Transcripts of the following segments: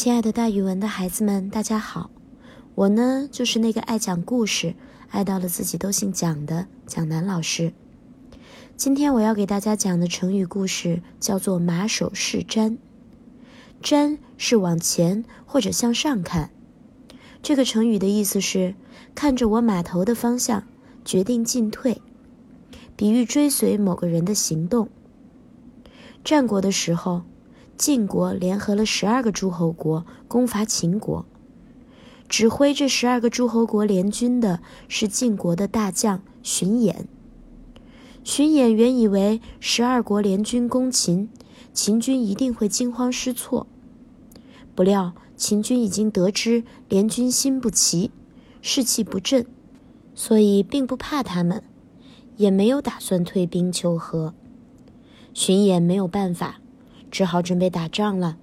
亲爱的，大语文的孩子们，大家好！我呢，就是那个爱讲故事、爱到了自己都姓蒋的蒋楠老师。今天我要给大家讲的成语故事叫做“马首是瞻”。瞻是往前或者向上看。这个成语的意思是看着我码头的方向，决定进退，比喻追随某个人的行动。战国的时候。晋国联合了十二个诸侯国攻伐秦国，指挥这十二个诸侯国联军的是晋国的大将荀偃。荀偃原以为十二国联军攻秦，秦军一定会惊慌失措，不料秦军已经得知联军心不齐，士气不振，所以并不怕他们，也没有打算退兵求和。荀偃没有办法。只好准备打仗了。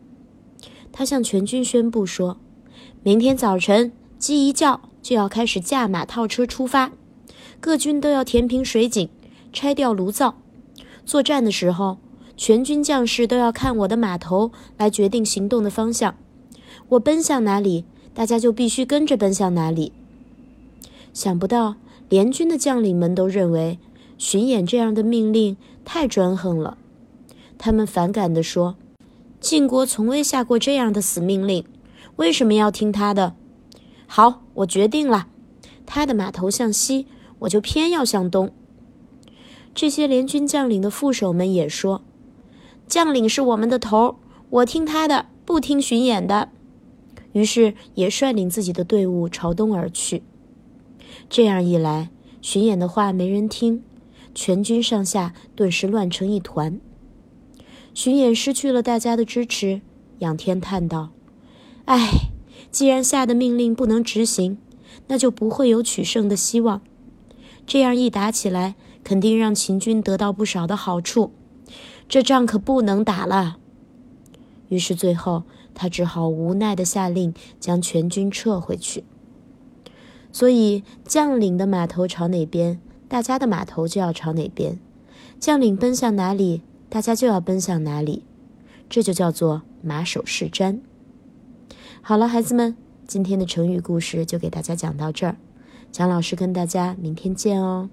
他向全军宣布说：“明天早晨鸡一叫，就要开始驾马套车出发。各军都要填平水井，拆掉炉灶。作战的时候，全军将士都要看我的码头来决定行动的方向。我奔向哪里，大家就必须跟着奔向哪里。”想不到，联军的将领们都认为巡演这样的命令太专横了。他们反感地说：“晋国从未下过这样的死命令，为什么要听他的？”好，我决定了，他的码头向西，我就偏要向东。这些联军将领的副手们也说：“将领是我们的头，我听他的，不听巡演的。”于是也率领自己的队伍朝东而去。这样一来，巡演的话没人听，全军上下顿时乱成一团。巡演失去了大家的支持，仰天叹道：“唉，既然下的命令不能执行，那就不会有取胜的希望。这样一打起来，肯定让秦军得到不少的好处。这仗可不能打了。”于是最后他只好无奈地下令将全军撤回去。所以将领的码头朝哪边，大家的码头就要朝哪边；将领奔向哪里。大家就要奔向哪里，这就叫做马首是瞻。好了，孩子们，今天的成语故事就给大家讲到这儿，蒋老师跟大家明天见哦。